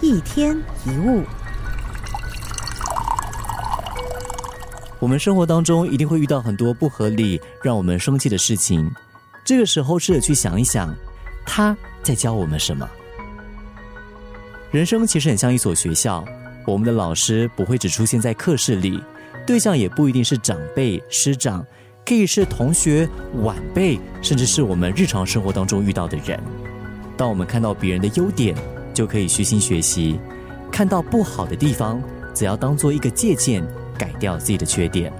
一天一物，我们生活当中一定会遇到很多不合理、让我们生气的事情。这个时候，试着去想一想，他在教我们什么？人生其实很像一所学校，我们的老师不会只出现在课室里，对象也不一定是长辈、师长，可以是同学、晚辈，甚至是我们日常生活当中遇到的人。当我们看到别人的优点，就可以虚心学习；看到不好的地方，只要当做一个借鉴，改掉自己的缺点。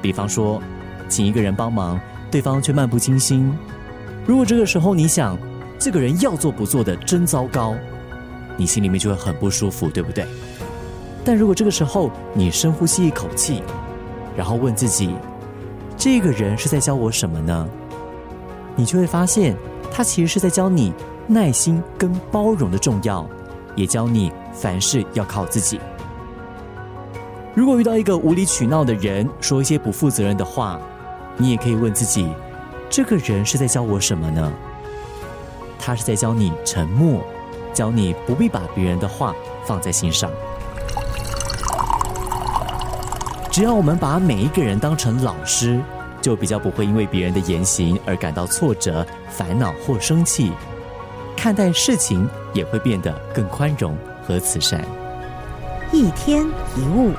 比方说，请一个人帮忙，对方却漫不经心。如果这个时候你想，这个人要做不做的真糟糕，你心里面就会很不舒服，对不对？但如果这个时候你深呼吸一口气，然后问自己，这个人是在教我什么呢？你就会发现，他其实是在教你。耐心跟包容的重要，也教你凡事要靠自己。如果遇到一个无理取闹的人，说一些不负责任的话，你也可以问自己：这个人是在教我什么呢？他是在教你沉默，教你不必把别人的话放在心上。只要我们把每一个人当成老师，就比较不会因为别人的言行而感到挫折、烦恼或生气。看待事情也会变得更宽容和慈善。一天一物。